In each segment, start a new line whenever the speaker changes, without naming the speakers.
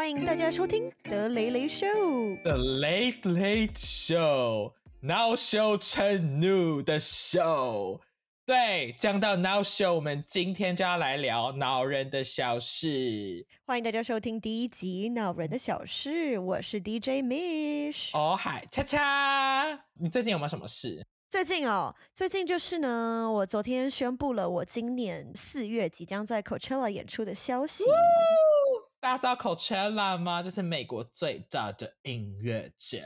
欢迎大家收听德雷雷秀。
The Late Late Show Now Show 成怒的 show。对，讲到 Now Show，我们今天就要来聊恼人的小事。
欢迎大家收听第一集《恼人的小事》，我是 DJ Mish。
哦嗨，恰恰，你最近有没有什么事？
最近哦，最近就是呢，我昨天宣布了我今年四月即将在 Coachella 演出的消息。
大家知道 Coachella 吗？就是美国最大的音乐节。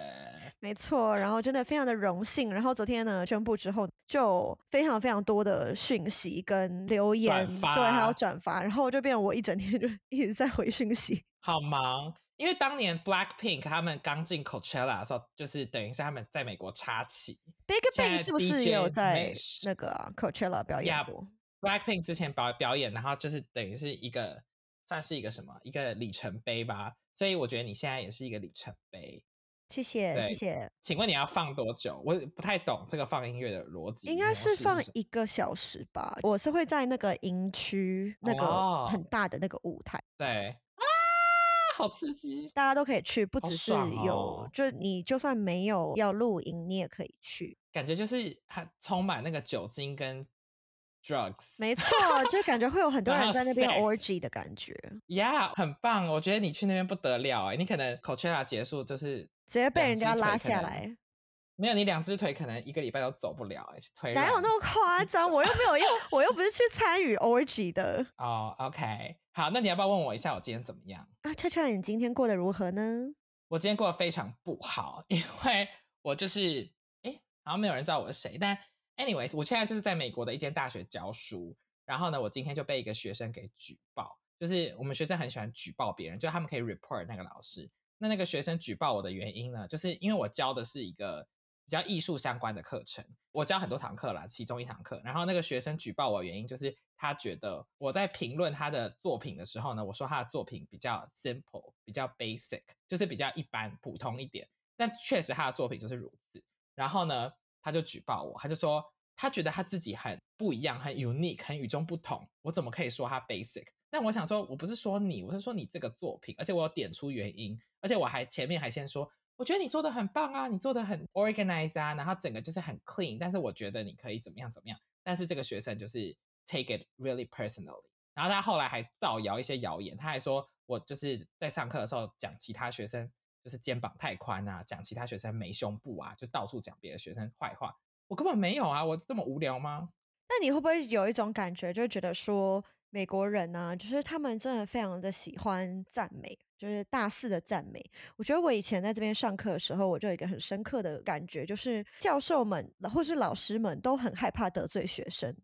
没错，然后真的非常的荣幸。然后昨天呢宣布之后，就非常非常多的讯息跟留言，对，还有转发，然后就变成我一整天就一直在回讯息。
好忙，因为当年 Blackpink 他们刚进 Coachella 的时候，就是等于是他们在美国插旗。
Big Bang 是不是也有在那个、啊、Coachella 表演
Yeah？Blackpink 之前表表演，然后就是等于是一个算是一个什么一个里程碑吧，所以我觉得你现在也是一个里程碑。
谢谢谢谢，
请问你要放多久？我不太懂这个放音乐的逻辑，
应该是放一个小时吧。我是会在那个营区那个很
哦
大的那个舞台，
对啊，好刺激！
大家都可以去，不只是有，
哦
就你就算没有要露营，你也可以去。
感觉就是很充满那个酒精跟 drugs。
没错，就感觉会有很多人在那边 orgy 的感觉
，Yeah，很棒！我觉得你去那边不得了哎，你可能 Coachella 结束就是
直接被人家拉下来。
没有你两只腿可能一个礼拜都走不了哎，腿
哪有那么夸张？我又没有要，我又不是去参与 orgy 的
哦，OK，好，那你要不要问我一下我今天怎么样？
啊！恰恰，你今天过得如何呢？
我今天过得非常不好，因为我就是哎，好像没有人知道我是谁，但 anyways，我现在就是在美国的一间大学教书，然后呢，我今天就被一个学生给举报，就是我们学生很喜欢举报别人，就他们可以 report 那个老师。那那个学生举报我的原因呢，就是因为我教的是一个比较艺术相关的课程，我教很多堂课啦，其中一堂课，然后那个学生举报我的原因就是他觉得我在评论他的作品的时候呢，我说他的作品比较 simple，比较 basic，就是比较一般普通一点，但确实他的作品就是如此。然后呢，他就举报我，他就说他觉得他自己很不一样，很 unique，很与众不同，我怎么可以说他 basic？但我想说，我不是说你，我是说你这个作品，而且我有点出原因，而且我还前面还先说，我觉得你做的很棒啊，你做的很 organized 啊，然后整个就是很 clean，但是我觉得你可以怎么样怎么样，但是这个学生就是 take it really personally，然后他后来还造谣一些谣言，他还说我就是在上课的时候讲其他学生就是肩膀太宽啊，讲其他学生没胸部啊，就到处讲别的学生坏话，我根本没有啊，我这么无聊吗？
那你会不会有一种感觉，就觉得说美国人呢、就是他们真的非常的喜欢赞美，就是大肆的赞美。我觉得我以前在这边上课的时候，我就有一个很深刻的感觉，就是教授们或是老师们都很害怕得罪学生。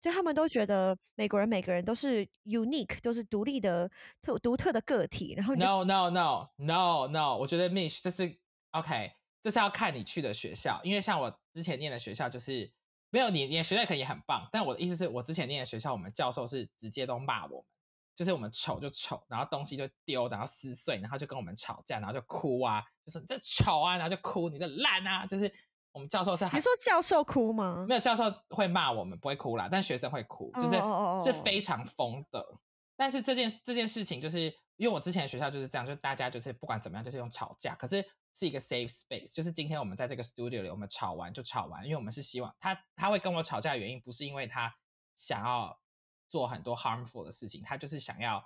就他们都觉得美国人每个人都是 unique，都是独立的、特独特的个体，然后
No no no no no，我觉得 Mish 这是 OK，这是要看你去的学校，因为像我之前念的学校就是没有你，你的学校可能也很棒，但我的意思是我之前念的学校，我们教授是直接都骂我们，就是我们丑就丑，然后东西就丢，然后撕碎，然后就跟我们吵架，然后就哭啊，就说你这丑啊，然后就哭，你这烂啊，就是我们教授是很
你说教授哭吗？
没有教授会骂我们，不会哭啦，但学生会哭，就是是
哦
非常疯的。但是这件这件事情，就是因为我之前的学校就是这样，就大家就是不管怎么样，就是用吵架，可是是一个 safe space，就是今天我们在这个 studio 里，我们吵完就吵完，因为我们是希望他他会跟我吵架的原因，不是因为他想要做很多 harmful 的事情，他就是想要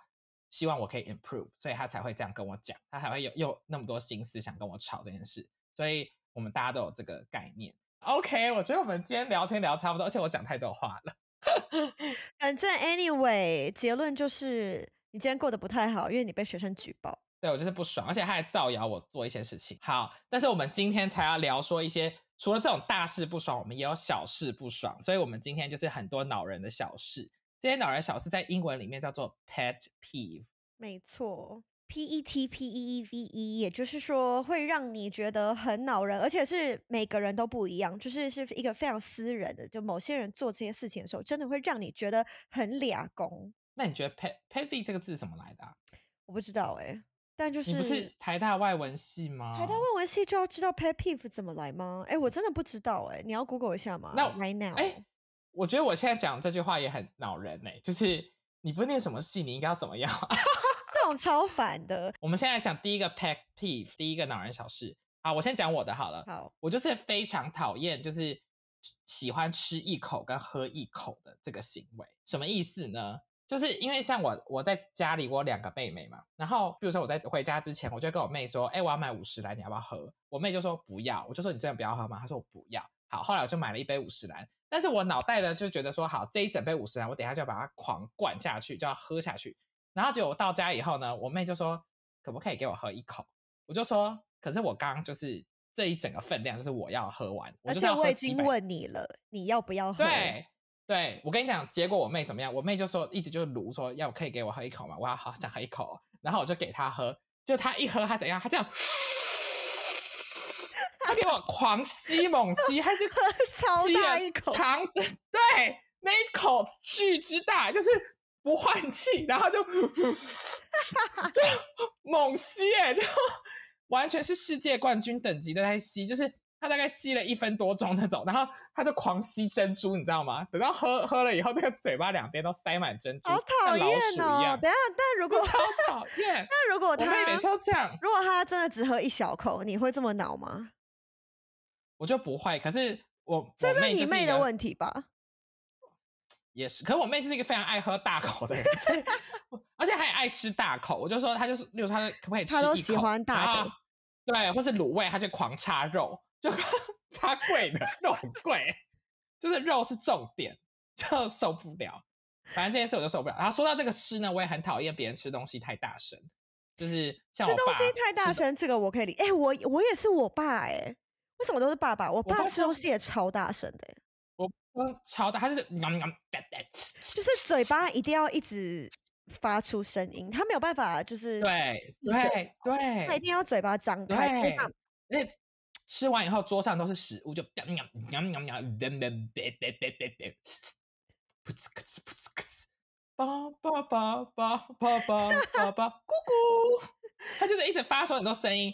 希望我可以 improve，所以他才会这样跟我讲，他才会有有那么多心思想跟我吵这件事，所以我们大家都有这个概念。OK，我觉得我们今天聊天聊差不多，而且我讲太多话了。
反正 anyway，结论就是你今天过得不太好，因为你被学生举报。
对我就是不爽，而且他还造谣我做一些事情。好，但是我们今天才要聊说一些除了这种大事不爽，我们也有小事不爽，所以我们今天就是很多恼人的小事。这些恼人小事在英文里面叫做 pet peeve。
没错，P E T P E E V E，也就是说会让你觉得很恼人，而且是每个人都不一样，就是是一个非常私人的。就某些人做这些事情的时候，真的会让你觉得很俩公。
那你觉得 pet pet peeve 这个字怎么来的、啊？
我不知道哎、但就
你不是台大外文系吗？
台大外文系就要知道 pet peeve 怎么来吗？哎、我真的不知道哎、你要 Google 一下吗？
那
right now，
哎、我觉得我现在讲这句话也很恼人呢、就是你不念什么系，你应该要怎么样？
对种超烦的。
我们现在讲第一个 pet peeve，第一个恼人小事。好，我先讲我的好了。
好，
我就是非常讨厌，就是喜欢吃一口跟喝一口的这个行为。什么意思呢？就是因为像我，我在家里我有两个妹妹嘛，然后比如说我在回家之前，我就跟我妹说，哎，我要买五十来，你要不要喝？我妹就说不要，我就说你真的不要喝吗？她说我不要。好，后来我就买了一杯五十兰，但是我脑袋呢就觉得说，好，这一整杯五十兰，我等下就要把它狂灌下去，就要喝下去。然后结果我到家以后呢，我妹就说，可不可以给我喝一口？我就说，可是我刚刚就是这一整个分量，就是我要喝完，
而且我已经问你了，你要不要喝？
对。对我跟你讲，结果我妹怎么样？我妹就说一直就是卢说要可以给我喝一口嘛？我要好想喝一口，然后我就给她喝，就她一喝，她怎样？她这样，她给我狂吸猛吸，她就
喝超大一口，
长对那一口巨之大，就是不换气，然后就 就猛吸，哎，就完全是世界冠军等级的在吸，就是。他大概吸了一分多钟那种，然后他就狂吸珍珠，你知道吗？等到喝喝了以后，那个嘴巴两边都塞满珍珠，
好讨厌哦！等下，但如果
超讨厌，
那如果他
每次都这样，
如果他真的只喝一小口，你会这么恼吗？
我就不会，可是我
这
是
你妹的问题吧？
也是，可是我妹就是一个非常爱喝大口的人，而且还爱吃大口。我就说她就是，例如她可不可以吃一口？
她都喜欢大口，
对，或是卤味，她就狂插肉。就 插贵的肉很贵，就是肉是重点，就受不了。反正这件事我就受不了。然后说到这个吃呢，我也很讨厌别人吃东西太大声，就是吃
东西太大声，这个我可以理。哎，我我也是我爸哎，为什么都是爸爸？我爸吃东西也超大声的。
我我超大，他就是
就是嘴巴一定要一直发出声音，他没有办法就是
对对对，
他一定要嘴巴张开，
那。吃完以后，桌上都是食物，就喵喵喵喵喵，别别别别别别别，噗呲噗呲噗呲噗呲，叭叭叭叭叭叭叭叭咕咕，他就是一直发出很多声音，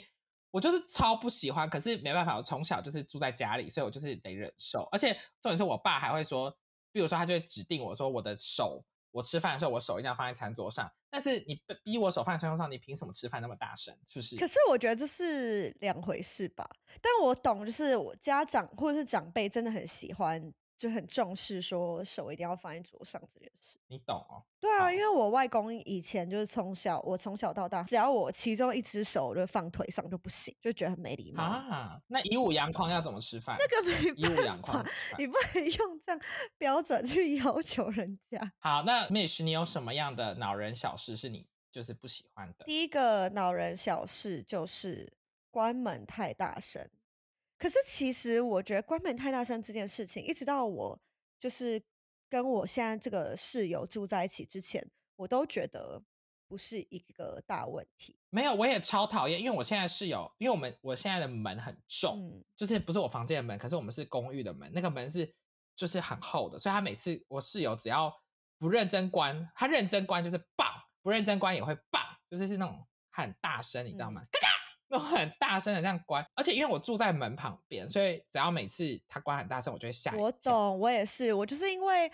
我就是超不喜欢。可是没办法，我从小就是住在家里，所以我就是得忍受。而且重点是我爸还会说，比如说他就会指定我说我的手。我吃饭的时候，我手一定要放在餐桌上。但是你逼我手放在餐桌上，你凭什么吃饭那么大声？是不是？
可是我觉得这是两回事吧。但我懂，就是我家长或者是长辈真的很喜欢。就很重视说手一定要放在桌上这件事，
你懂哦？
对啊，因为我外公以前就是从小，我从小到大，只要我其中一只手就放腿上就不行，就觉得很没礼貌
啊。那以武扬匡要怎么吃饭？
那个没
以武扬匡，
你不能用这样标准去要求人家。
好，那 Mish，你有什么样的恼人小事是你就是不喜欢的？
第一个恼人小事就是关门太大声。可是其实我觉得关门太大声这件事情，一直到我就是跟我现在这个室友住在一起之前，我都觉得不是一个大问题。
没有，我也超讨厌，因为我现在室友，因为我们我现在的门很重，就是不是我房间的门，可是我们是公寓的门，那个门是就是很厚的，所以他每次我室友只要不认真关，他认真关就是棒，不认真关也会棒，就是是那种很大声，你知道吗？那种很大声的这样关，而且因为我住在门旁边，所以只要每次他关很大声，我就会吓。
我懂，我也是，我就是因为。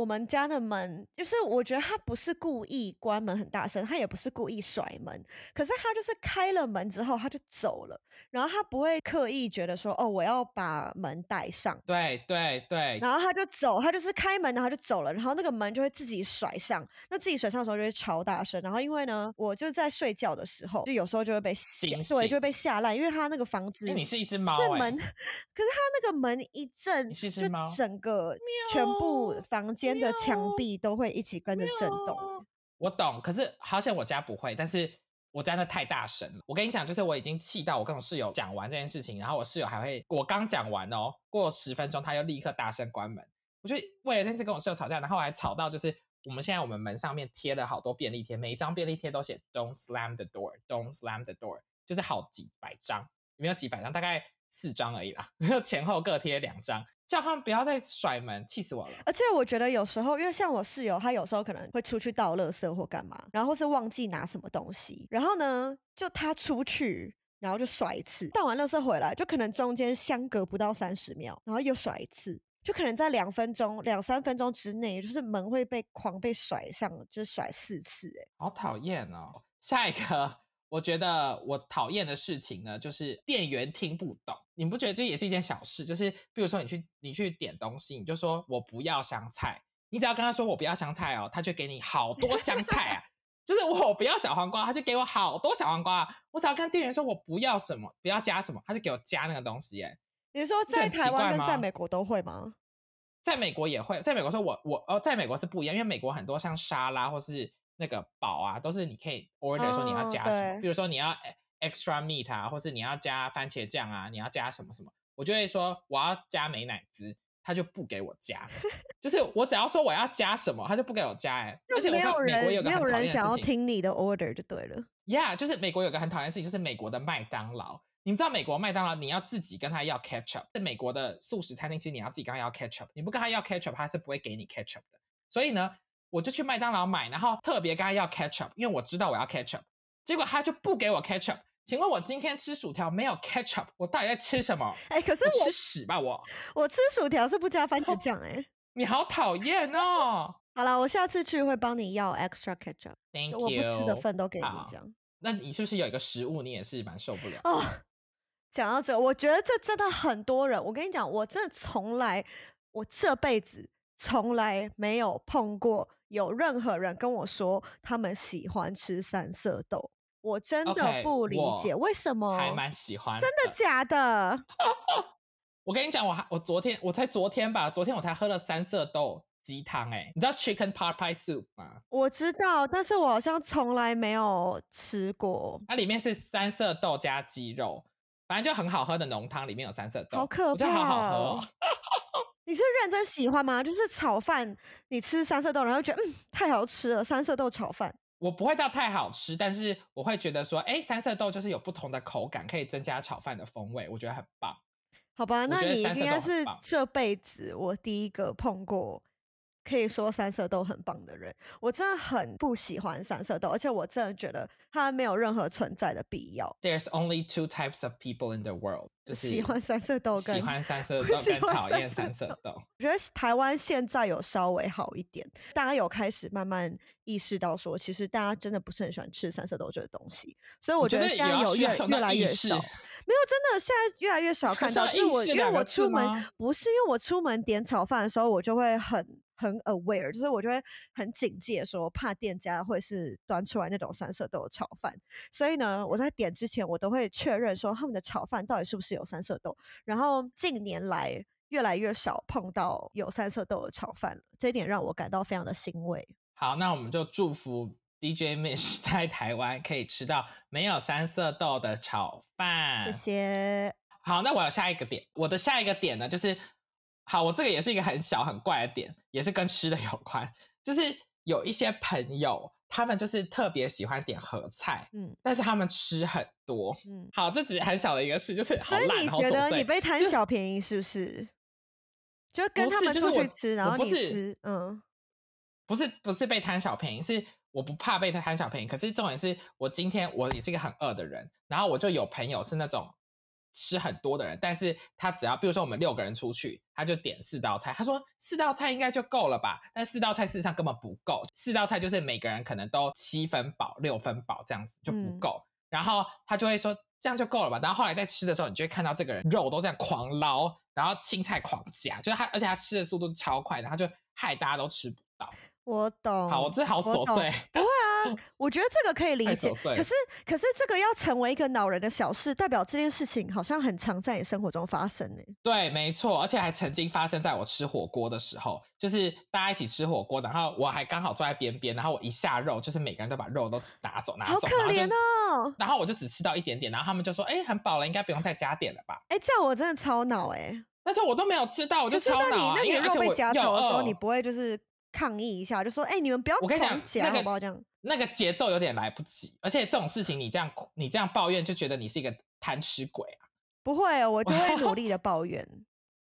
我们家的门，就是我觉得他不是故意关门很大声，他也不是故意甩门，可是他就是开了门之后他就走了，然后他不会刻意觉得说哦我要把门带上，
对对对，
然后他就走，他就是开门然后就走了，然后那个门就会自己甩上，那自己甩上的时候就会超大声，然后因为呢我就在睡觉的时候，就有时候就会被吓，对，就会被吓烂，因为他那个房子，
你是一只猫，
是门，可是他那个门一震，就整个全部房。间的墙壁都会一起跟着震动。
我懂，可是好像我家不会，但是我家那太大声了。我跟你讲，就是我已经气到我跟我室友讲完这件事情，然后我室友还会，我刚讲完哦，过十分钟他又立刻大声关门。我就为了这件事跟我室友吵架，然后还吵到就是我们现在我们门上面贴了好多便利贴，每一张便利贴都写 “Don't slam the door, Don't slam the door”，就是好几百张，没有几百张，大概四张而已啦，前后各贴两张。叫他们不要再甩门，气死我了！
而且我觉得有时候，因为像我室友，他有时候可能会出去倒垃圾或干嘛，然后是忘记拿什么东西，然后呢，就他出去，然后就甩一次，倒完垃圾回来，就可能中间相隔不到三十秒，然后又甩一次，就可能在两分钟、两三分钟之内，就是门会被狂被甩上，就是甩四次，哎，
好讨厌哦！下一个，我觉得我讨厌的事情呢，就是店员听不懂。你不觉得这也是一件小事？就是比如说你去你去点东西，你就说我不要香菜，你只要跟他说我不要香菜哦，他就给你好多香菜啊。就是我不要小黄瓜，他就给我好多小黄瓜。我只要跟店员说我不要什么，不要加什么，他就给我加那个东西。哎，
你说在台湾跟在美国都会吗？
在美国也会，在美国说我我哦，在美国是不一样，因为美国很多像沙拉或是那个堡啊，都是你可以 order 说你要加什么，比如说你要 extra meat 啊，或是你要加番茄酱啊，你要加什么什么，我就会说我要加美乃滋。他就不给我加，就是我只要说我要加什么，他就不给我加哎。而且
没有人
没
有人想要听你的 order 就对了。
Yeah，就是美国有个很讨厌的事情，就是美国的麦当劳。你们知道美国麦当劳你要自己跟他要 ketchup，在美国的素食餐厅其实你要自己跟他要 ketchup，你不跟他要 ketchup，他是不会给你 ketchup 的。所以呢，我就去麦当劳买，然后特别跟他要 ketchup，因为我知道我要 ketchup，结果他就不给我 ketchup。请问我今天吃薯条没有 ketchup，我到底在吃什么？
哎，可是我
吃屎吧我！
我吃薯条是不加番茄酱哎，
你好讨厌哦！
好了，我下次去会帮你要 extra ketchup。
Thank you。
我不吃的份都给你这样。
那你是不是有一个食物你也是蛮受不了？
哦，讲到这，我觉得这真的很多人。我跟你讲，我真的从来，我这辈子从来没有碰过有任何人跟我说他们喜欢吃三色豆。我真的不理解为什么
还蛮喜欢，
真的假的？
我跟你讲，我还我昨天我才昨天吧，昨天我才喝了三色豆鸡汤哎，你知道 chicken pot pie soup 吗？
我知道，但是我好像从来没有吃过。
它里面是三色豆加鸡肉，反正就很好喝的浓汤，里面有三色豆，
好可怕，
好好喝。
你是认真喜欢吗？就是炒饭，你吃三色豆，然后觉得嗯太好吃了，三色豆炒饭。
我不会到太好吃，但是我会觉得说，哎，三色豆就是有不同的口感，可以增加炒饭的风味，我觉得很棒。
好吧，那你应该是这辈子我第一个碰过。可以说三色豆很棒的人，我真的很不喜欢三色豆，而且我真的觉得它没有任何存在的必要。
There's only two types of people in the world，就是
喜欢三色豆跟
喜欢三色豆跟讨厌三色豆。
我觉得台湾现在有稍微好一点，大家有开始慢慢意识到说，其实大家真的不是很喜欢吃三色豆这个东西，所以我觉得现在有越越来越少。没有，真的现在越来越少看到。就是我因为我出门不是因为我出门点炒饭的时候，我就会很。很 aware，就是我就会很警戒，说怕店家会是端出来那种三色豆炒饭，所以呢，我在点之前我都会确认说他们的炒饭到底是不是有三色豆。然后近年来越来越少碰到有三色豆的炒饭了，这一点让我感到非常的欣慰。
好，那我们就祝福 DJ Mish 在台湾可以吃到没有三色豆的炒饭。
谢谢。
好，那我有下一个点，我的下一个点呢就是。好，我这个也是一个很小很怪的点，也是跟吃的有关。就是有一些朋友，他们就是特别喜欢点合菜，嗯，但是他们吃很多，嗯。好，这只是很小的一个事，就是
所以你觉得你被贪小便宜是不是？就跟他们出去吃，然后你吃，嗯，
不是不是被贪小便宜，是我不怕被他贪小便宜。可是重点是我今天我也是一个很饿的人，然后我就有朋友是那种。吃很多的人，但是他只要，比如说我们六个人出去，他就点四道菜。他说四道菜应该就够了吧？但四道菜事实上根本不够，四道菜就是每个人可能都七分饱、六分饱这样子就不够。然后他就会说这样就够了吧？然后后来在吃的时候，你就会看到这个人肉都这样狂捞，然后青菜狂夹，就是他，而且他吃的速度超快，然后就害大家都吃不到。
我懂，
好，我这好琐碎，
不会啊，我觉得这个可以理解。可是，可是这个要成为一个恼人的小事，代表这件事情好像很常在你生活中发生呢。
对，没错，而且还曾经发生在我吃火锅的时候，就是大家一起吃火锅，然后我还刚好坐在边边，然后我一下肉，就是每个人都把肉都拿走，拿走，好
可怜哦。
然后我就只吃到一点点，然后他们就说：“哎，很饱了，应该不用再加点了吧？”
哎，这样我真的超恼哎。
但是我都没有吃到，我就超恼。那
你那你肉被夹走的时候，你不会就是？抗议一下，就说：“哎，你们不要
我跟你讲，
那个这样，
那个节奏有点来不及。而且这种事情，你这样你这样抱怨，就觉得你是一个贪吃鬼啊！
不会，我就会努力的 抱怨，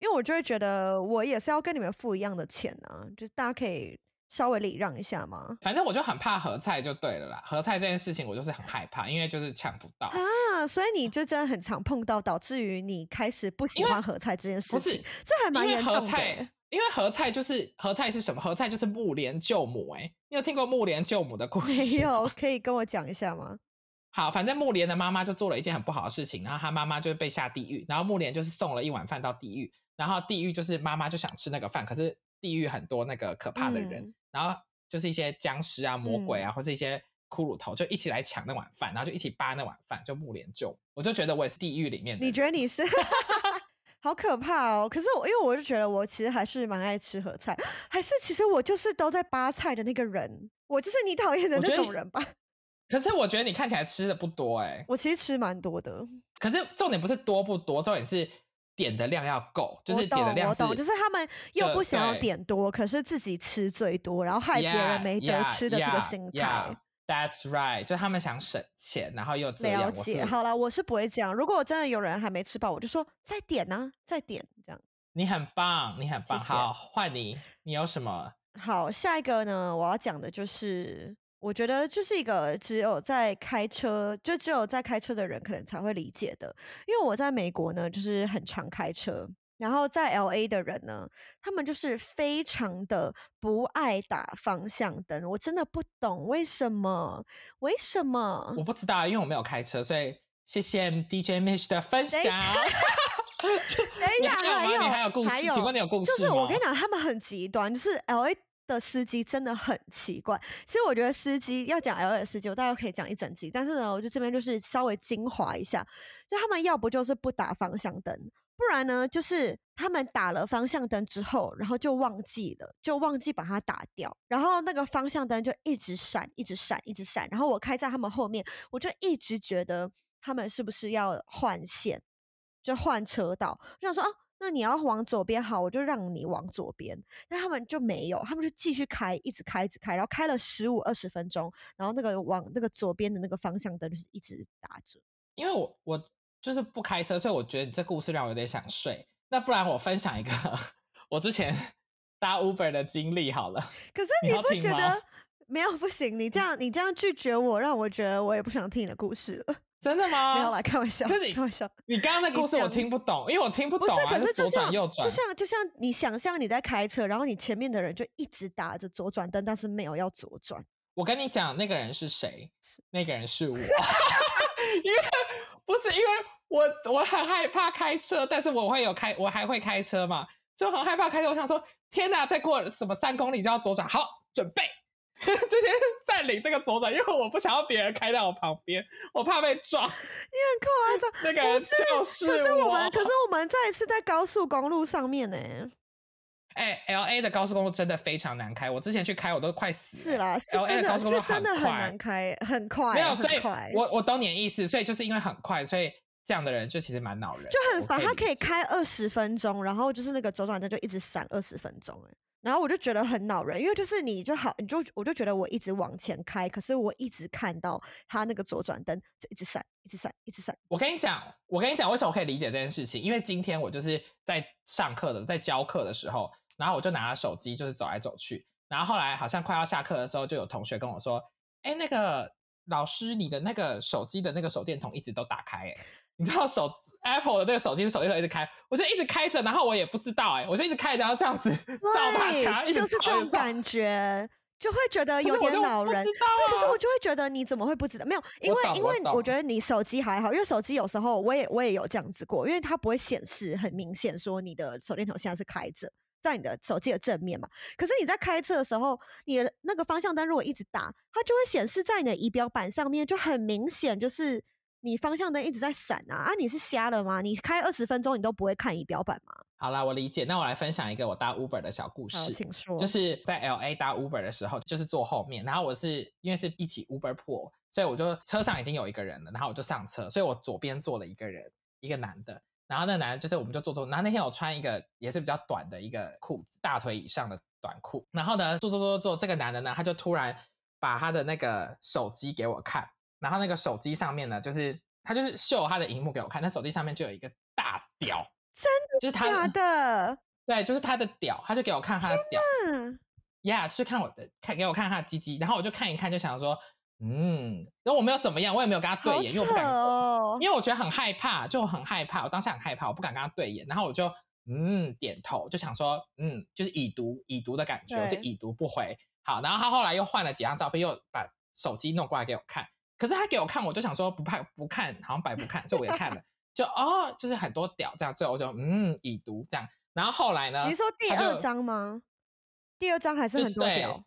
因为我就会觉得我也是要跟你们付一样的钱啊，就是大家可以稍微礼让一下嘛。
反正我就很怕合菜就对了啦，合菜这件事情我就是很害怕，因为就是抢不到
啊，所以你就真的很常碰到，导致于你开始不喜欢合菜这件事情，这还蛮严重的。”
因为合菜就是合菜是什么？合菜就是木莲救母。哎，你有听过木莲救母的故事？
没有，可以跟我讲一下吗？
好，反正木莲的妈妈就做了一件很不好的事情，然后她妈妈就被下地狱，然后木莲就是送了一碗饭到地狱，然后地狱就是妈妈就想吃那个饭，可是地狱很多那个可怕的人，然后就是一些僵尸啊、魔鬼啊，或是一些骷髅头，就一起来抢那碗饭，然后就一起扒那碗饭，就木莲救。我就觉得我也是地狱里面的。
你觉得你是？好可怕哦！可是我，因为我就觉得我其实还是蛮爱吃合菜，还是其实我就是都在扒菜的那个人，我就是你讨厌的那种人吧。
可是我觉得你看起来吃的不多哎，
我其实吃蛮多的。
可是重点不是多不多，重点是点的量要够，就是点的量
我懂，就是他们又不想要点多，可是自己吃最多，然后害别人没得吃的这个心态。
That's right，就他们想省钱，然后又
了解。好了，我是不会这样。如果真的有人还没吃饱，我就说再点呢，再点这样。
你很棒，你很棒。好，换你，你有什么？
好，下一个呢？我要讲的就是，我觉得就是一个只有在开车，就只有在开车的人可能才会理解的。因为我在美国呢，就是很常开车。然后在 L A 的人呢，他们就是非常的不爱打方向灯，我真的不懂为什么？为什么？
我不知道，因为我没有开车，所以谢谢 DJ Mish 的分享。
等一下，还有
你还有故事？请问你有故
事就是我跟你讲，他们很极端，就是 L A 的司机真的很奇怪。其实我觉得司机要讲 L A 的司机，我大概可以讲一整集，但是呢，我就这边就是稍微精华一下，就他们要不就是不打方向灯。不然呢，就是他们打了方向灯之后，然后就忘记了，就忘记把它打掉，然后那个方向灯就一直闪，一直闪，一直闪。然后我开在他们后面，我就一直觉得他们是不是要换线，就换车道。我想说啊，那你要往左边好，我就让你往左边。但他们就没有，他们就继续开，一直开，一直开，然后开了十五二十分钟，然后那个往那个左边的那个方向灯就是一直打着。
因为我我。就是不开车，所以我觉得你这故事让我有点想睡。那不然我分享一个我之前搭 Uber 的经历好了。
可是你不觉得没有不行？你这样你这样拒绝我，让我觉得我也不想听你的故事了。
真的吗？
没有啦，开玩笑。
跟你
开玩笑，
你刚刚的故事我听不懂，因为我听不懂啊。
可是
就像
就像就像你想象你在开车，然后你前面的人就一直打着左转灯，但是没有要左转。
我跟你讲，那个人是谁？那个人是我 因为不是因为。我我很害怕开车，但是我会有开，我还会开车嘛，就很害怕开车。我想说，天哪，再过什么三公里就要左转，好，准备 就先占领这个左转，因为我不想要别人开在我旁边，我怕被撞。你
很夸张，
那个人就是
可是我们，可是我们这一次在高速公路上面呢。
哎，L A 的高速公路真的非常难开，我之前去开我都快死了。
是啦，L A 的高速公路真的很难开，很快。
没有，所以我我懂你的意思，所以就是因为很快，所以。这样的人就其实蛮恼人，
就很烦。他可以开二十分钟，然后就是那个左转灯就一直闪二十分钟，哎，然后我就觉得很恼人，因为就是你就好，你就我就觉得我一直往前开，可是我一直看到他那个左转灯就一直闪，一直闪，一直闪。
我跟你讲，我跟你讲，为什么我可以理解这件事情？因为今天我就是在上课的，在教课的时候，然后我就拿着手机就是走来走去，然后后来好像快要下课的时候，就有同学跟我说：“哎，那个老师，你的那个手机的那个手电筒一直都打开。”哎。你知道手 Apple 的那个手机手电筒一直开，我就一直开着，然后我也不知道哎，我就一直开着，然后这样子照大家，
就是这种感觉，就会觉得有点恼人。可是我就会觉得你怎么会不知道？没有，因为因为我觉得你手机还好，因为手机有时候我也我也有这样子过，因为它不会显示很明显说你的手电筒现在是开着，在你的手机的正面嘛。可是你在开车的时候，你的那个方向灯如果一直打，它就会显示在你的仪表板上面，就很明显就是。你方向灯一直在闪啊！啊，你是瞎了吗？你开二十分钟，你都不会看仪表板吗？
好啦，我理解。那我来分享一个我搭 Uber 的小故事，
请说。
就是在 L A 搭 Uber 的时候，就是坐后面，然后我是因为是一起 Uber pool，所以我就车上已经有一个人了，然后我就上车，所以我左边坐了一个人，一个男的，然后那男的就是我们就坐坐，然后那天我穿一个也是比较短的一个裤子，大腿以上的短裤，然后呢坐坐坐坐，这个男的呢他就突然把他的那个手机给我看，然后那个手机上面呢就是。他就是秀他的荧幕给我看，那手机上面就有一个大屌，
真的，
就是
他的，
对，就是他的屌，他就给我看他的屌，呀，就是看我的，看给我看他的鸡鸡，然后我就看一看，就想说，嗯，然后我没有怎么样，我也没有跟他对眼，因为我不敢，因为我觉得很害怕，就很害怕，我当下很害怕，我不敢跟他对眼，然后我就嗯点头，就想说嗯就是已读已读的感觉，我就已读不回。好，然后他后来又换了几张照片，又把手机弄过来给我看。可是他给我看，我就想说不怕不看，好像白不看，所以我也看了。就哦，就是很多屌这样，最后我就嗯已读这样。然后后来呢？
你是说第二张吗？第二张还是很多屌？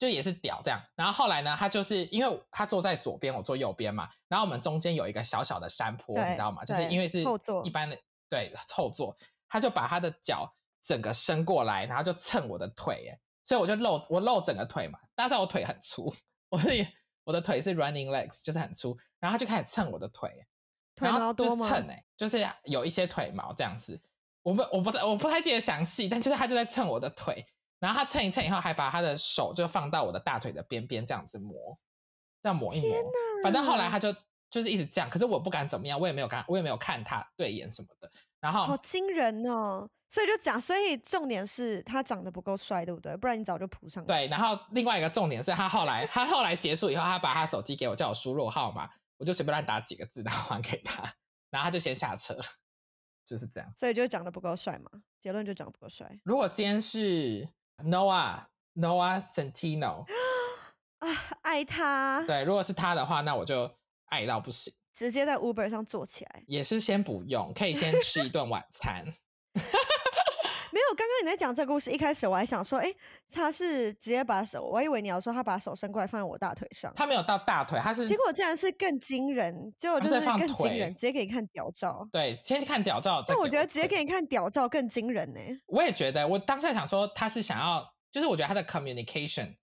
就也是屌这样。然后后来呢，他就是因为他坐在左边，我坐右边嘛，然后我们中间有一个小小的山坡，你知道吗？就是因为是
后座
一般的对后座，他就把他的脚整个伸过来，然后就蹭我的腿，哎，所以我就露我露整个腿嘛。大家知道我腿很粗，我是我的腿是 running legs，就是很粗，然后他就开始蹭我的腿，
腿毛多吗？
就是蹭哎、就是有一些腿毛这样子。我不我不太我不太记得详细，但就是他就在蹭我的腿，然后他蹭一蹭以后，还把他的手就放到我的大腿的边边这样子磨，这样磨一磨。反正后来他就就是一直这样，可是我不敢怎么样，我也没有看，我也没有看他对眼什么的。然后
好惊人哦！所以就讲，所以重点是他长得不够帅，对不对？不然你早就扑上去。
对，然后另外一个重点是他后来他后来结束以后，他把他手机给我，叫我输入号码，我就随便乱打几个字，然后还给他，然后他就先下车，就是这样。
所以就长得不够帅嘛。结论就长得不够帅
如果今天是 Noah Noah Centino，
啊！爱他，
对，如果是他的话，那我就爱到不行。
直接在 Uber 上坐起来。
也是先不用，可以先吃一顿晚餐。
没有，刚刚你在讲这个故事，一开始我还想说，哎，他是直接把手，我还以为你要说他把手伸过来放在我大腿上，
他没有到大腿，他是
结果竟然是更惊人，结果就是更惊人，直接给你看屌照。
对，先看屌照。
但我觉得直接
腿
给你看屌照更惊人呢。
我也觉得，我当下想说他是想要，就是我觉得他的 communication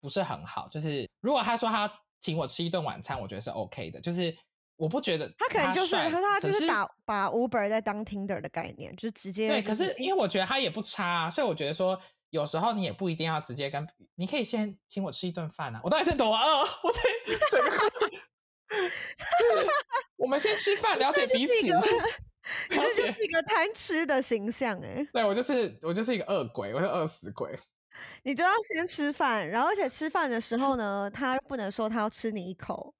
不是很好。就是如果他说他请我吃一顿晚餐，我觉得是 OK 的。就是我不觉得
他可能就是他他就是打把 Uber 在当 Tinder 的概念，就是直接
对，可
是
是因为我觉得他也不差、啊，所以我觉得说有时候你也不一定要直接跟，你可以先请我吃一顿饭啊。我到底是多饿？我得 整个就是我们先吃饭，了解彼此。
这就是一个贪吃的形象哎，
对我就是我就是一个饿鬼，我是饿死鬼。
你就要先吃饭，然后而且吃饭的时候呢，他不能说他要吃你一口，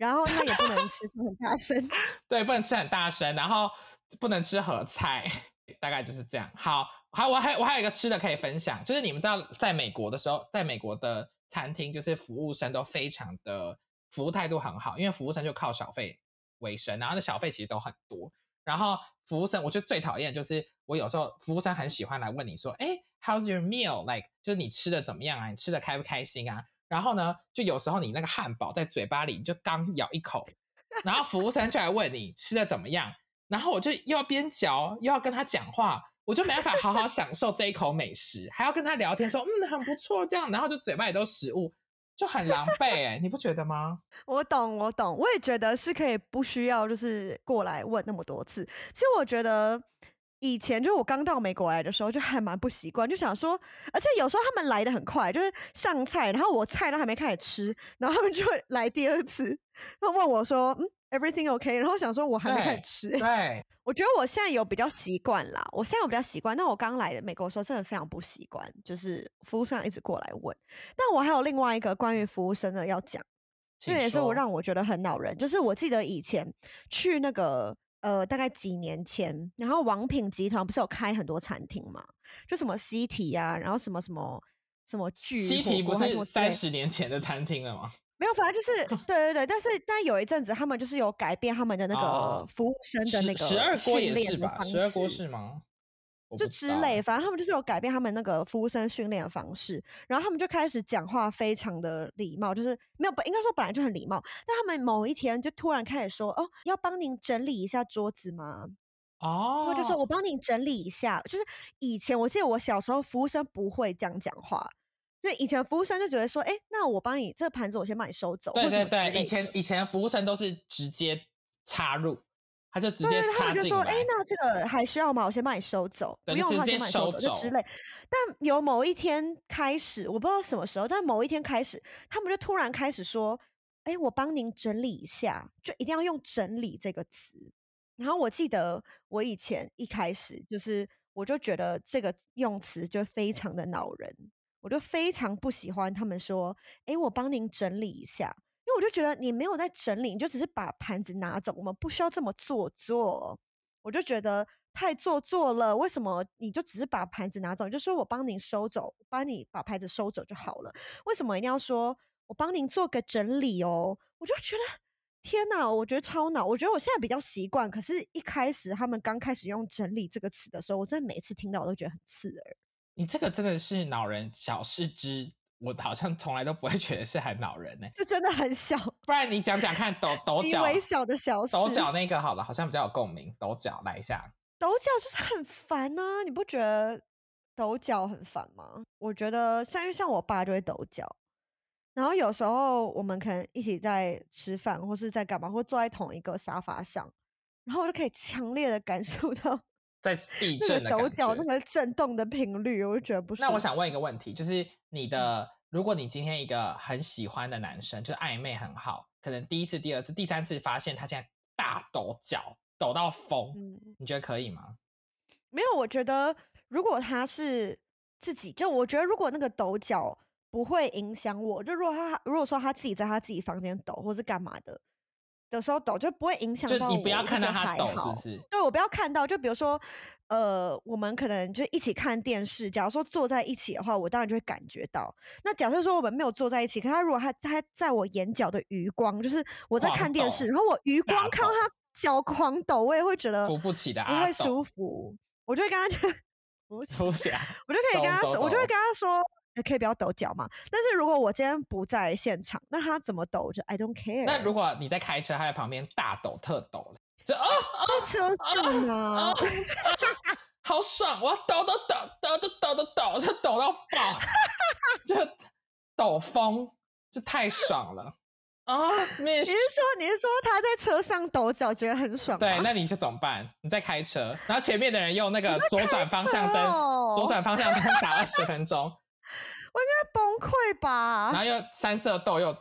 然后他也不能吃很大声。
对，不能吃很大声，然后不能吃合菜，大概就是这样。好，还我还我还有一个吃的可以分享，就是你们知道，在美国的时候，在美国的餐厅，就是服务生都非常的服务态度很好，因为服务生就靠小费为生，然后那小费其实都很多。然后服务生，我觉得最讨厌就是我有时候服务生很喜欢来问你说，哎，How's your meal？Like 就是你吃的怎么样啊？你吃的开不开心啊？然后呢，就有时候你那个汉堡在嘴巴里，你就刚咬一口，然后服务生就来问你吃的怎么样，然后我就又要边嚼又要跟他讲话，我就没办法好好享受这一口美食，还要跟他聊天说嗯很不错这样，然后就嘴巴里都食物，就很狼狈哎，你不觉得吗？
我懂，我懂，我也觉得是可以不需要就是过来问那么多次。其实我觉得以前就是我刚到美国来的时候，就还蛮不习惯，就想说，而且有时候他们来的很快，就是上菜，然后我菜都还没开始吃，然后他们就会来第二次，然后问我说，嗯，everything OK？然后想说我还没开始
对
吃，
对，
我觉得我现在有比较习惯啦，我现在有比较习惯。但我刚来的美国的时候，真的非常不习惯，就是服务生一直过来问。但我还有另外一个关于服务生的要讲，这
请
也是我
说
让我觉得很恼人。就是我记得以前去那个呃，大概几年前，然后王品集团不是有开很多餐厅嘛，就什么西提啊，然后什么什么什么巨火
西提不
是
三十年前的餐厅了吗？
没有，反正就是对对对，但是但有一阵子他们就是有改变他们的那个
哦
服务生的那个
十二锅也是吧？十二锅是吗？我
就之类，反正他们就是有。改变他们那个服务生训练的方式，然后他们就开始讲话非常的礼貌，就是没有本，应该说本来就很礼貌，但他们某一天就突然开始说，哦，要帮您整理一下桌子吗？然
哦，
后就说我帮您整理一下，就是以前我记得我小时候服务生不会这样讲话，所以以前服务生就觉得说，哎，那我帮你这个盘子我先帮你收走，
对对对，以前以前服务生都是直接插入，他就直
对
接
他们就说：“
插进来
哎、。那这个还需要吗？我先帮你收走，不用的话
就
先帮你收走，就之类。”但有某一天开始，我不知道什么时候，但某一天开始，他们就突然开始说：“哎、我帮您整理一下，就一定要用‘整理’这个词。”然后我记得我以前一开始就是，我就觉得这个用词就非常的恼人，我就非常不喜欢他们说：“哎、我帮您整理一下。”我就觉得你没有在整理，你就只是把盘子拿走，我们不需要这么做作。我就觉得太做作了，为什么你就只是把盘子拿走，就说我帮您收走，帮你把盘子收走就好了，为什么一定要说我帮您做个整理哦？我就觉得天哪，我觉得超恼。我觉得我现在比较习惯，可是一开始他们刚开始用“整理”这个词的时候，我真的每次听到我都觉得很刺耳。
你这个真的是恼人小事之。我好像从来都不会觉得是很恼人呢，
就真的很小。
不然你讲讲看，抖抖脚，
微小的小事，
抖脚那个好了，好像比较有共鸣。抖脚来一下，
抖脚就是很烦啊，你不觉得抖脚很烦吗？我觉得像因为像我爸就会抖脚，然后有时候我们可能一起在吃饭或是在干嘛，或坐在同一个沙发上，然后我就可以强烈的感受到。
在地震的
抖脚那个震动的频率，我就觉得不。
那我想问一个问题，就是你的，如果你今天一个很喜欢的男生，就是暧昧很好，可能第一次、第二次、第三次发现他现在大抖脚，抖到疯，你觉得可以吗？
没有，我觉得如果他是自己，就我觉得如果那个抖脚不会影响我，就如果他如果说他自己在他自己房间抖，或是干嘛的。的时候抖就不会影响到
我，你不要看到他抖，是不是？
对我不要看到，就比如说，呃，我们可能就一起看电视，假如说坐在一起的话，我当然就会感觉到。那假设说我们没有坐在一起，可他如果他他在我眼角的余光，就是我在看电视，然后我余光看到他脚狂抖，我也会觉得
扶不起的，
不会舒服，我就会跟他 讲
扶不起来，
我就可以跟他说，我就会跟他说。可以不要抖脚嘛？但是如果我今天不在现场，那他怎么抖就 I don't care。
那如果你在开车，他在旁边大抖特抖就哦
在车上啊，
好爽！我抖抖抖抖抖抖抖抖，就抖到爆，就抖疯，就太爽了啊！
你是说你是说他在车上抖脚觉得很爽？
对，那你是怎么办？你在开车，然后前面的人用那个左转方向灯，左转方向灯打二十分钟。
我应该崩溃吧，
然后又三色豆又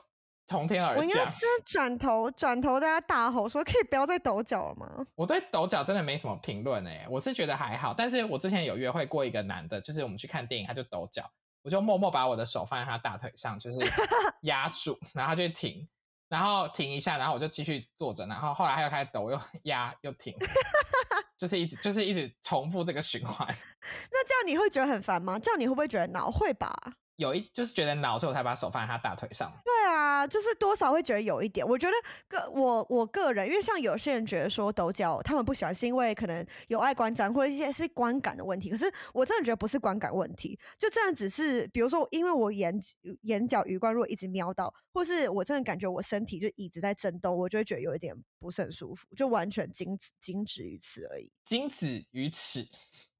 从天而降，
我应该就是转头转头在他大吼说：“可以不要再抖脚了吗？”
我对抖脚真的没什么评论哎，我是觉得还好。但是我之前有约会过一个男的，就是我们去看电影，他就抖脚，我就默默把我的手放在他大腿上，就是 压住，然后他就停，然后停一下，然后我就继续坐着，然后后来他又开始抖，又压又停，就是一直就是一直重复这个循环。
那这样你会觉得很烦吗？这样你会不会觉得恼？会吧。
有一就是觉得恼，所以我才把手放在他大腿上。
对啊，就是多少会觉得有一点。我觉得个我我个人，因为像有些人觉得说抖脚，他们不喜欢是因为可能有碍观瞻或者一些是观感的问题。可是我真的觉得不是观感问题，就这样只是比如说，因为我眼眼角余光如果一直瞄到，或是我真的感觉我身体就一直在震动，我就会觉得有一点不是很舒服，就完全仅止仅止于此而已。
仅止于此，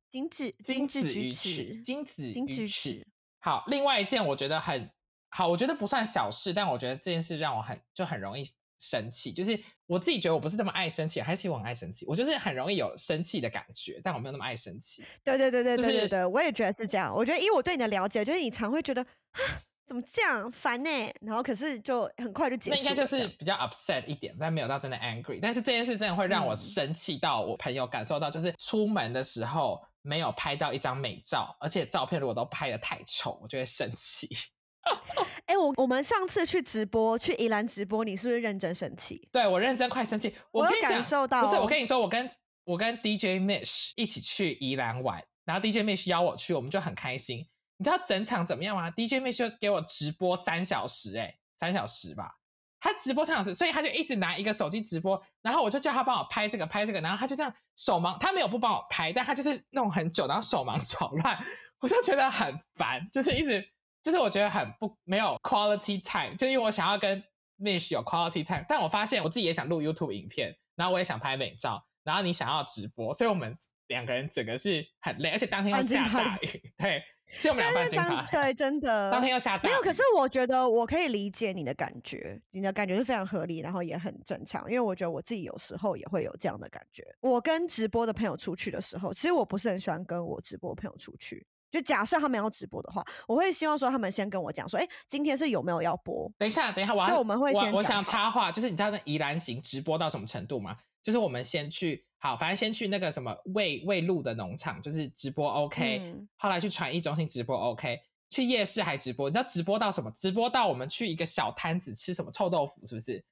仅止仅止于此，
仅止仅止于此。好，另外一件我觉得很好，我觉得不算小事，但我觉得这件事让我很就很容易生气。就是我自己觉得我不是那么爱生气，还是我很爱生气，我就是很容易有生气的感觉，但我没有那么爱生气。
对对对对对对对，我也觉得是这样。我觉得以我对你的了解，就是你常会觉得啊，怎么这样烦呢？然后可是就很快就结束。
那应该就是比较 upset 一点，但没有到真的 angry。但是这件事真的会让我生气到我朋友感受到，就是出门的时候。没有拍到一张美照，而且照片如果都拍的太丑，我就会生气。
哎，我我们上次去直播，去宜兰直播，你是不是认真生气？
对我认真快生气。我
感受到，
不是我跟你说，我跟我跟 DJ Mish 一起去宜兰玩，然后 DJ Mish 邀我去，我们就很开心。你知道整场怎么样吗？DJ Mish 就给我直播三小时，哎，三小时吧。他直播三小时，所以他就一直拿一个手机直播，然后我就叫他帮我拍这个拍这个，然后他就这样手忙，他没有不帮我拍，但他就是弄很久，然后手忙脚乱，我就觉得很烦，就是一直就是我觉得很不没有 quality time，就因为我想要跟 Mish 有 quality time，但我发现我自己也想录 YouTube 影片，然后我也想拍美照，然后你想要直播，所以我们两个人整个是很累，而且当天要下大雨，对。其实我们俩半斤八
对，真的。
当天要下大雨
没有，可是我觉得我可以理解你的感觉，你的感觉是非常合理，然后也很正常。因为我觉得我自己有时候也会有这样的感觉。我跟直播的朋友出去的时候，其实我不是很喜欢跟我直播朋友出去。就假设他们要直播的话，我会希望说他们先跟我讲说，哎，今天是有没有要播？
等一下，等一下，
我就我们会先
我想插话，就是你知道那宜兰行直播到什么程度吗？就是我们先去。好，反正先去那个什么未未路的农场，就是直播 OK。后来去传艺中心直播 OK，去夜市还直播。你知道直播到什么？直播到我们去一个小摊子吃什么臭豆腐，是不是？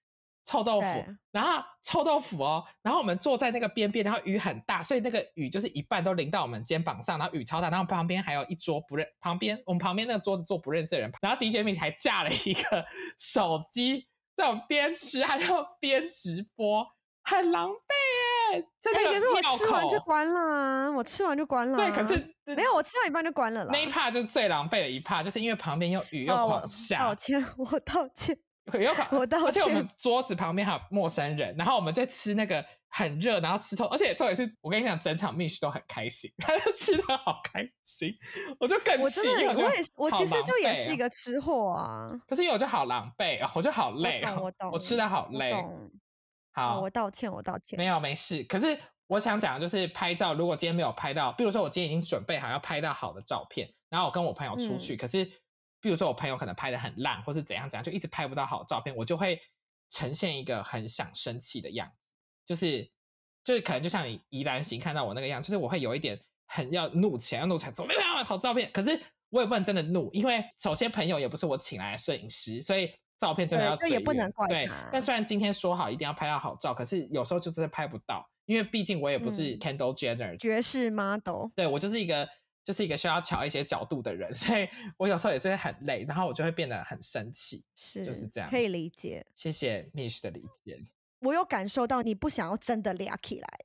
臭豆腐，然后臭豆腐哦，然后我们坐在那个边边，然后雨很大，所以那个雨就是一半都淋到我们肩膀上，然后雨超大，然后旁边还有一桌不认，旁边我们旁边那个桌子坐不认识的人，然后 DJ 米还架了一个手机，在我们边吃还要边直播，很狼狈耶。在
哎、
那个
可是我吃完就
口
关了啊，我吃完就关了、啊。
对，可是
没有，我吃到一半就关了啦。
那一趴就是最狼狈的一趴，就是因为旁边又雨又
哦，
狂
我
下，
道歉，我道歉。
雨又狂，
我道歉
而且我们
歉
桌子旁边还有陌生人，然后我们在吃那个很热，然后吃臭，而且重点是我跟你讲，整场 Mish 都很开心，他就吃的好开心，我就更气，
我真的，我也是，我其实就也是一个吃货啊。
可是因为我就好狼狈哦，我就好累
懂，我
我吃的好累。
懂。
好，
哦我道歉，我道歉。
没有没事。可是我想讲的就是拍照，如果今天没有拍到，比如说我今天已经准备好要拍到好的照片，然后我跟我朋友出去，
嗯
可是比如说我朋友可能拍的很烂，或是怎样怎样，就一直拍不到好照片，我就会呈现一个很想生气的样子，就是就是可能就像你宜兰行看到我那个样，就是我会有一点很要怒起来，要怒起来说没有没有好照片，可是我也不能真的怒，因为首先朋友也不是我请来的摄影师，所以。照片真的
对
要
这也不能怪
对
他，
但虽然今天说好一定要拍到好照，可是有时候就真的拍不到，因为毕竟我也不是
嗯
Kendall Jenner，、
爵士 model，
对我就是一个就是一个需要调一些角度的人，所以我有时候也是很累，然后我就会变得很生气。
是
就是这样
可以理解。
谢谢 Mish 的理解。
我有感受到你不想要真的俩起来，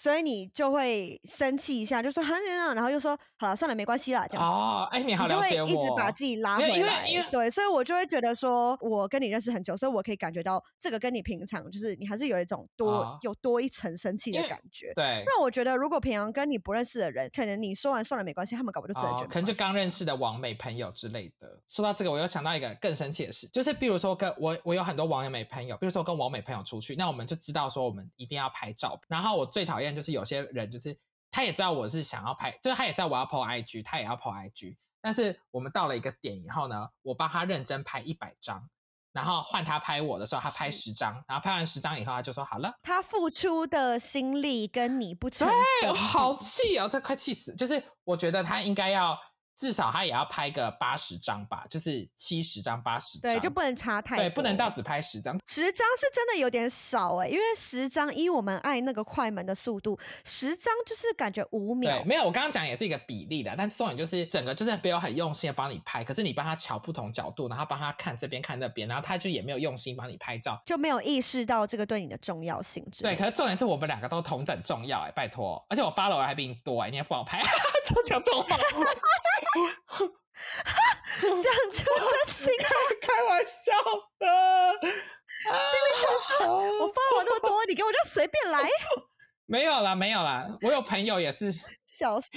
所以你就会生气一下，就说哈然后又说好了，算了，没关系啦，这样子。
哦，哎，你好
你就会
了解我，
一直把自己拉
因为因为
回来
因为，
对，所以我就会觉得说，我跟你认识很久，所以我可以感觉到这个跟你平常就是你还是有一种多、
哦
有多一层生气的感觉。
对，
那我觉得，如果平常跟你不认识的人，可能你说完算了没关系，他们搞不好就真的觉得、，
哦可能就刚认识的网美朋友之类的。说到这个，我又想到一个更生气的事，就是比如说跟我我有很多网美朋友，比如说跟网美朋友出去，那我们就知道说我们一定要拍照。然后我最讨厌就是有些人就是他也知道我是想要拍，就是他也知道我要 po IG，他也要 po IG，但是我们到了一个点以后呢，我帮他认真拍一百张。然后换他拍我的时候，他拍十张，然后拍完十张以后，他就说好了，
他付出的心力跟你不成
对，好
比
气哦，这快气死！就是我觉得他应该要至少他也要拍个八十张吧，就是七十张、八十张，
对，就不能差太多，
对，不能到只拍十张。
十张是真的有点少哎、因为十张依我们爱那个快门的速度，十张就是感觉五秒。
对，，没有，我刚刚讲也是一个比例的，但重点就是整个就是没有很用心的帮你拍，可是你帮他瞧不同角度，然后帮他看这边看那边，然后他就也没有用心帮你拍照。
就没有意识到这个对你的重要性之
对，可是重点是我们两个都同等重要哎，拜托，而且我 follow 还比你多哎，你也不好拍，就讲这种话，
这样就 真心啊！
开玩笑的，心里想说
我发了那么多，你给我就随便来，
没有啦，没有啦，我有朋友也是。
笑死。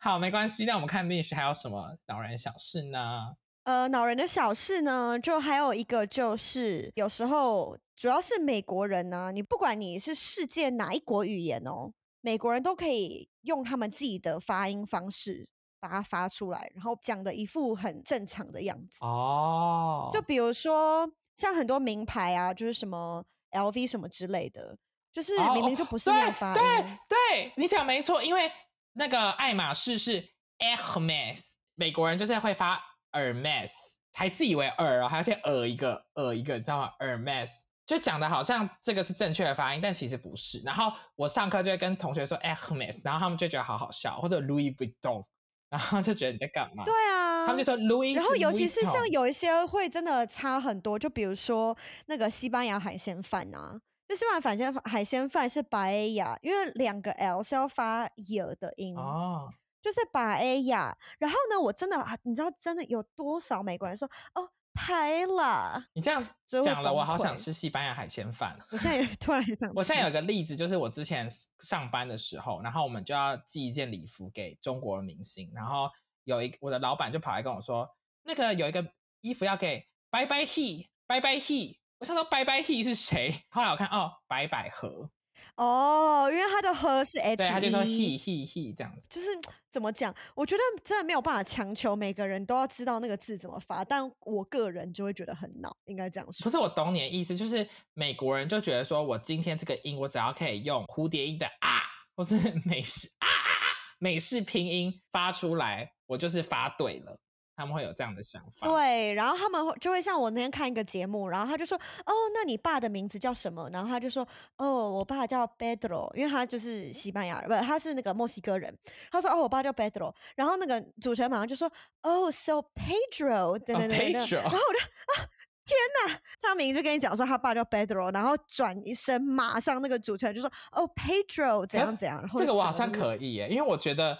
好，没关系。那我们看 Mish 还有什么恼人小事呢？
呃，恼人的小事呢，就还有一个就是，有时候主要是美国人呢、你不管你是世界哪一国语言哦，美国人都可以用他们自己的发音方式把它发出来，然后讲的一副很正常的样子。
哦，
就比如说像很多名牌啊，就是什么 LV 什么之类的，就是
哦
明明就不是那样发音。
对对，你讲没错，因为那个爱马仕是 Hermes，美国人就是会发 Hermes，还自以为耳哦，还要先耳一个耳一个，你知道吗？Hermes 就讲的好像这个是正确的发音，但其实不是。然后我上课就会跟同学说 Hermes，然后他们就觉得好好笑，或者 Louis Vuitton，然后就觉得你在干嘛？
对啊，
他们就说 Louis，
然后尤其是像有一些会真的差很多，就比如说那个西班牙海鲜饭啊，就西班牙海鲜海鲜饭是 Baia，，因为两个 L 是要发 y 的音，
哦，
就是白 A 呀。然后呢，我真的啊你知道真的有多少美国人说哦拍啦，
你这样讲了，我好想吃西班牙海鲜饭。
我现在也 突然很想吃。
我现在有个例子，就是我之前上班的时候，然后我们就要寄一件礼服给中国的明星，然后有一我的老板就跑来跟我说，那个有一个衣服要给拜拜 he 拜拜 he，我想说拜拜 he 是谁？后来我看哦，白百合，
哦，因为他的和是 H，
对，他就说
E
he he he 这样子。
就是怎么讲？我觉得真的没有办法强求每个人都要知道那个字怎么发，但我个人就会觉得很恼，应该这样说。
不是我懂你的意思，就是美国人就觉得说我今天这个音，我只要可以用蝴蝶音的啊，或是美式啊啊啊美式拼音发出来，我就是发对了。他们会有这样的想法。
对，然后他们会就会像我那天看一个节目，然后他就说：“哦，那你爸的名字叫什么？”然后他就说：“哦，我爸叫 Pedro，因为他就是西班牙人，不，他是那个墨西哥人。”他说：“哦，我爸叫 Pedro。”然后那个主持人马上就说：“哦，So Pedro，对对对对。”然后我就啊。天呐！他明明就跟你讲说他爸叫 Pedro，然后转一声，马上那个主持人就说：“哦，Pedro 怎样怎样。”然后
这个我好像可以耶，因为我觉得，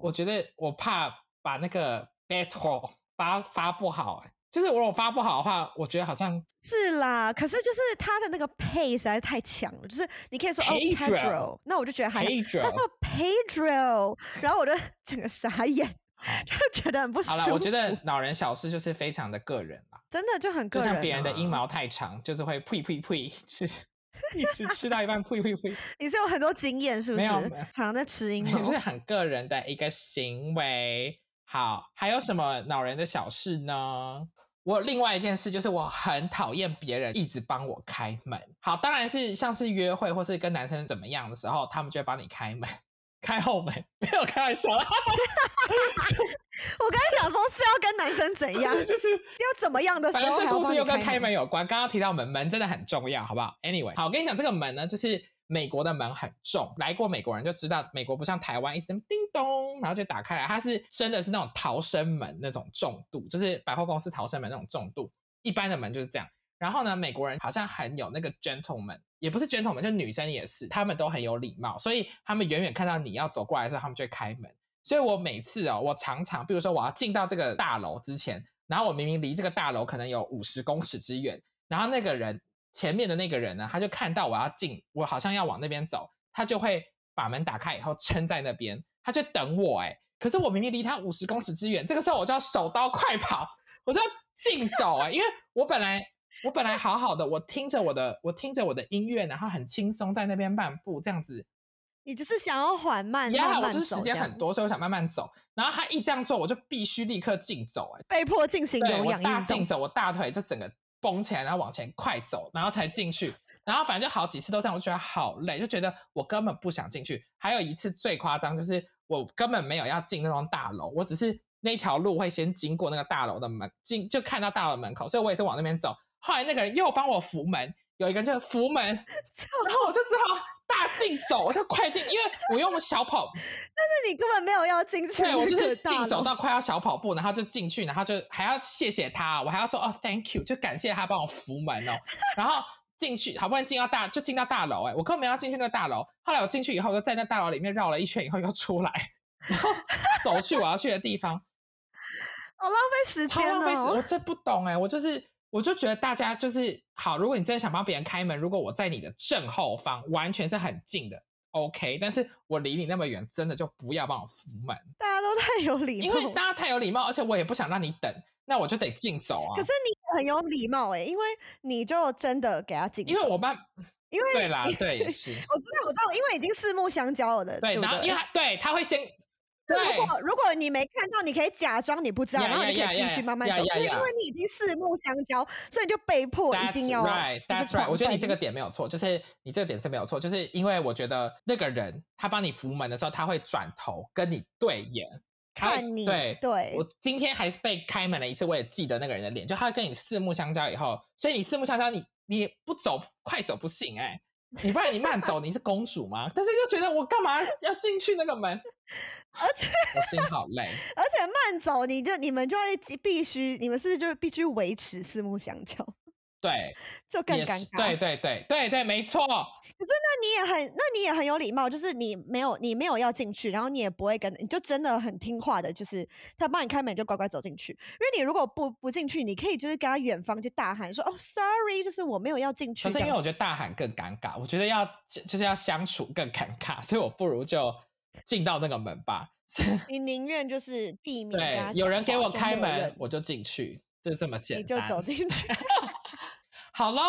我觉得我怕把那个 Pedro 发发不好，哎，就是如果发不好的话，我觉得好像
是啦。可是就是他的那个 pace 实在太强了，就是你可以说哦 Pedro，那我就觉得还他说 Pedro，然后我就 整个傻眼。就觉得很不舒服。
好了，我觉得老人小事就是非常的个人啦，
真的就很个人。
就像别人的阴毛太长，就是会呸呸呸吃，一吃吃到一半呸呸呸。
你是有很多经验是不是？
没有，
常常在吃阴 毛，
是很个人的一个行为。好，还有什么恼人的小事呢？我另外一件事就是我很讨厌别人一直帮我开门。好，当然是像是约会或是跟男生怎么样的时候，他们就会帮你开门。开后门没有开玩笑 我刚
才想说是要跟男生怎样，
就是要
怎么样的时候，
反正这故事又跟
开
门有关。刚刚提到门，门真的很重要，好不好？Anyway，好，我跟你讲，这个门呢，就是美国的门很重，来过美国人就知道，美国不像台湾一声叮咚，然后就打开来，它是真的是那种逃生门那种重度，就是百货公司逃生门那种重度，一般的门就是这样。然后呢，美国人好像很有那个 gentleman，也不是 gentleman，就女生也是，他们都很有礼貌，所以他们远远看到你要走过来的时候，他们就会开门。所以我每次哦，我常常，比如说我要进到这个大楼之前，然后我明明离这个大楼可能有五十公尺之远，然后那个人前面的那个人呢，他就看到我要进，我好像要往那边走，他就会把门打开以后撑在那边，他就等我哎。可是我明明离他五十公尺之远，这个时候我就要手刀快跑，我就要竞走哎，因为我本来。我本来好好的，我听着我的，我听着我的音乐，然后很轻松在那边漫步，这样子。
你就是想要缓慢，呀，
我就是时间很多，所以我想慢慢走。然后他一这样做，我就必须立刻竞走，哎，
被迫进行有氧
大竞走，我大腿就整个绷起来，然后往前快走，然后才进去。然后反正就好几次都这样，我觉得好累，就觉得我根本不想进去。还有一次最夸张，就是我根本没有要进那栋大楼，我只是那条路会先经过那个大楼的门，进就看到大楼门口，所以我也是往那边走。后来那个人又帮我扶门，有一个人就扶门，然后我就只好大进走，我就快进，因为我用小跑，
但是你根本没有要进去，
对我就是进走到快要小跑步，然后就进去，然后就还要谢谢他，我还要说哦 thank you，就感谢他帮我扶门哦，然后进去，好不容易进到大，就进到大楼，哎，我根本没要进去那个大楼，后来我进去以后，就在那大楼里面绕了一圈以后又出来，然后走去我要去的地方，
好浪费时间
哦，我这不懂哎，我就是。我就觉得大家就是好，如果你真的想帮别人开门，如果我在你的正后方，完全是很近的，OK。但是我离你那么远，真的就不要帮我扶门。
大家都太有礼
貌，因为大家太有礼貌，而且我也不想让你等，那我就得竞走啊。
可是你很有礼貌哎，因为你就真的给他进，
因为我爸，
因为
对啦，对也是，我知
道我知道，因为已经四目相交了的，对，
然后因为对他会先。
如果如果你没看到，你可以假装你不知道，然后你可以继续慢慢走。是因为你已经四目相交，所以你就被迫一定要。
Right，That's right。我觉得你这个点没有错，就是你这个点是没有错，就是因为我觉得那个人他帮你扶门的时候，他会转头跟你对眼
看你。
对
对，
我今天还是被开门了一次，我也记得那个人的脸，就他跟你四目相交以后，所以你四目相交，你你不走快走不行哎。你不然你慢走，你是公主吗？但是又觉得我干嘛要进去那个门？
而且
我心好累。
而且慢走，你就你们就会必须，你们是不是就必须维持四目相交？
对，
就更尴尬。
对对对对对，没错。
可是那你也很，那你也很有礼貌，就是你没有你没有要进去，然后你也不会跟，你就真的很听话的，就是他帮你开门就乖乖走进去。因为你如果不不进去，你可以就是跟他远方就大喊说哦，sorry，就是我没有要进去。
可是因为我觉得大喊更尴尬，我觉得要就是要相处更尴尬，所以我不如就进到那个门吧。
你宁愿就是避免
对有人给我开门，我就进去，就这么简单，
你就走进去。
好喽，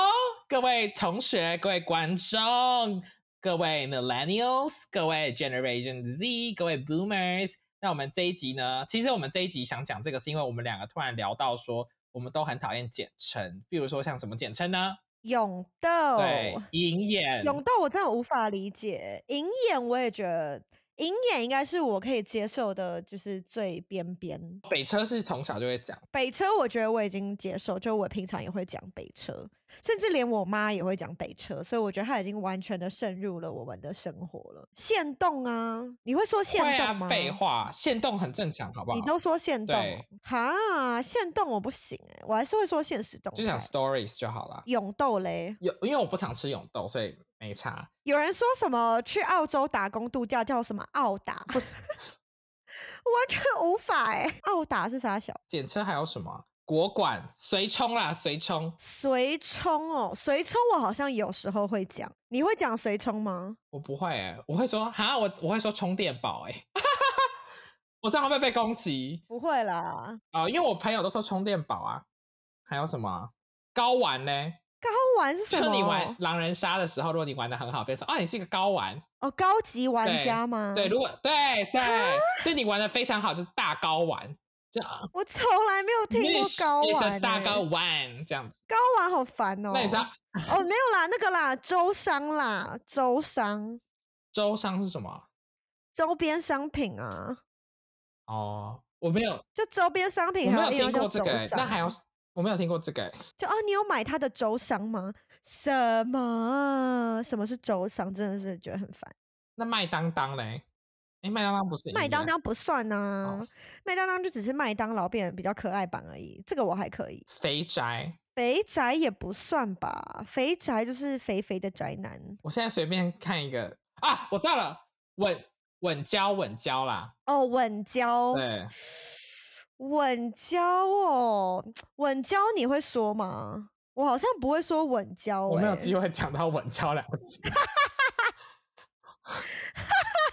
各位同学、各位观众、各位 Millennials、各位 Generation Z、各位 Boomers，那我们这一集呢？其实我们这一集想讲这个，是因为我们两个突然聊到说，我们都很讨厌简称，比如说像什么简称呢？
勇斗，
对，银眼。
勇斗我真的无法理解，银眼我也觉得鹰眼应该是我可以接受的，就是最边边。
北车是从小就会讲，
北车我觉得我已经接受，就我平常也会讲北车，甚至连我妈也会讲北车，所以我觉得它已经完全的渗入了我们的生活了。限动啊，你会说限
会啊
动吗？，
废话，限动很正常，好不好？
你都说限动哈，限动我不行哎、我还是会说现实动。
就讲 stories 就好了。
永豆嘞，
有，因为我不常吃永豆，所以没差。
有人说什么去澳洲打工度假叫什么澳打，
不是
完全无法哎、澳打是啥小？
简车还有什么啊？国馆、随冲啦，随冲。
随冲哦，随冲我好像有时候会讲，你会讲随冲吗？
我不会哎、我会说哈，我我会说充电宝哎、我这样会不会被攻击
不会啦，
啊、因为我朋友都说充电宝啊。还有什么啊高玩呢？
高玩是什么？
就你玩狼人杀的时候，如果你玩的很好，别人说啊，你是一个高玩。
哦，高级玩家吗？
对，如果对对，所以你玩的非常好，就是大高玩，这样。
我从来没有听过高玩、欸，
大高玩这样子。
高玩好烦哦。
那你知道
哦，没有啦，那个啦，周商啦，周商
周商是什么啊？
周边商品啊，
哦，我没有，
就周边商品还有另外
听过这个欸、
叫周商。
那还有我没有听过这个欸、
就哦，你有买他的周商吗？什么？什么是周商？真的是觉得很烦。
那麦当当嘞？哎，麦当当不是
麦当当不算呐、
哦
麦当当就只是麦当劳变得比较可爱版而已，这个我还可以。
肥宅。
肥宅也不算吧，肥宅就是肥肥的宅男。
我现在随便看一个啊，我知道了，稳稳交稳交啦。
哦，稳交，
对，
稳交哦，稳交你会说吗？我好像不会说稳交、欸，
我没有机会讲到稳交两个字。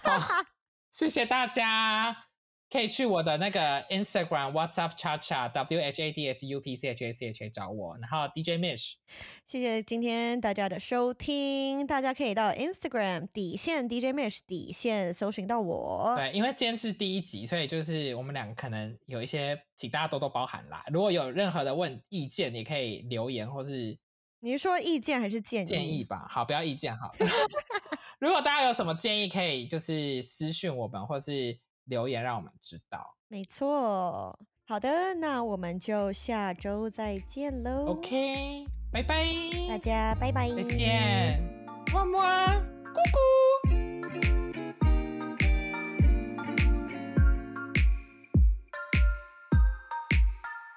好，谢谢大家。可以去我的那个 Instagram What's Up Cha Cha W H A D S U P C H A C H A 找我，然后 DJ Mish
谢谢今天大家的收听，大家可以到 Instagram 底线 DJ Mish 底线搜寻到我。
对，因为今天是第一集，所以就是我们两个可能有一些，请大家多多包涵啦。如果有任何的问意见，也可以留言或是
你是说意见还是建议？
建议吧。好，不要意见好。如果大家有什么建议，可以就是私讯我们，或是留言让我们知道。
没错。好的，那我们就下周再见喽。
OK，拜拜，
大家拜拜，
再见，么么。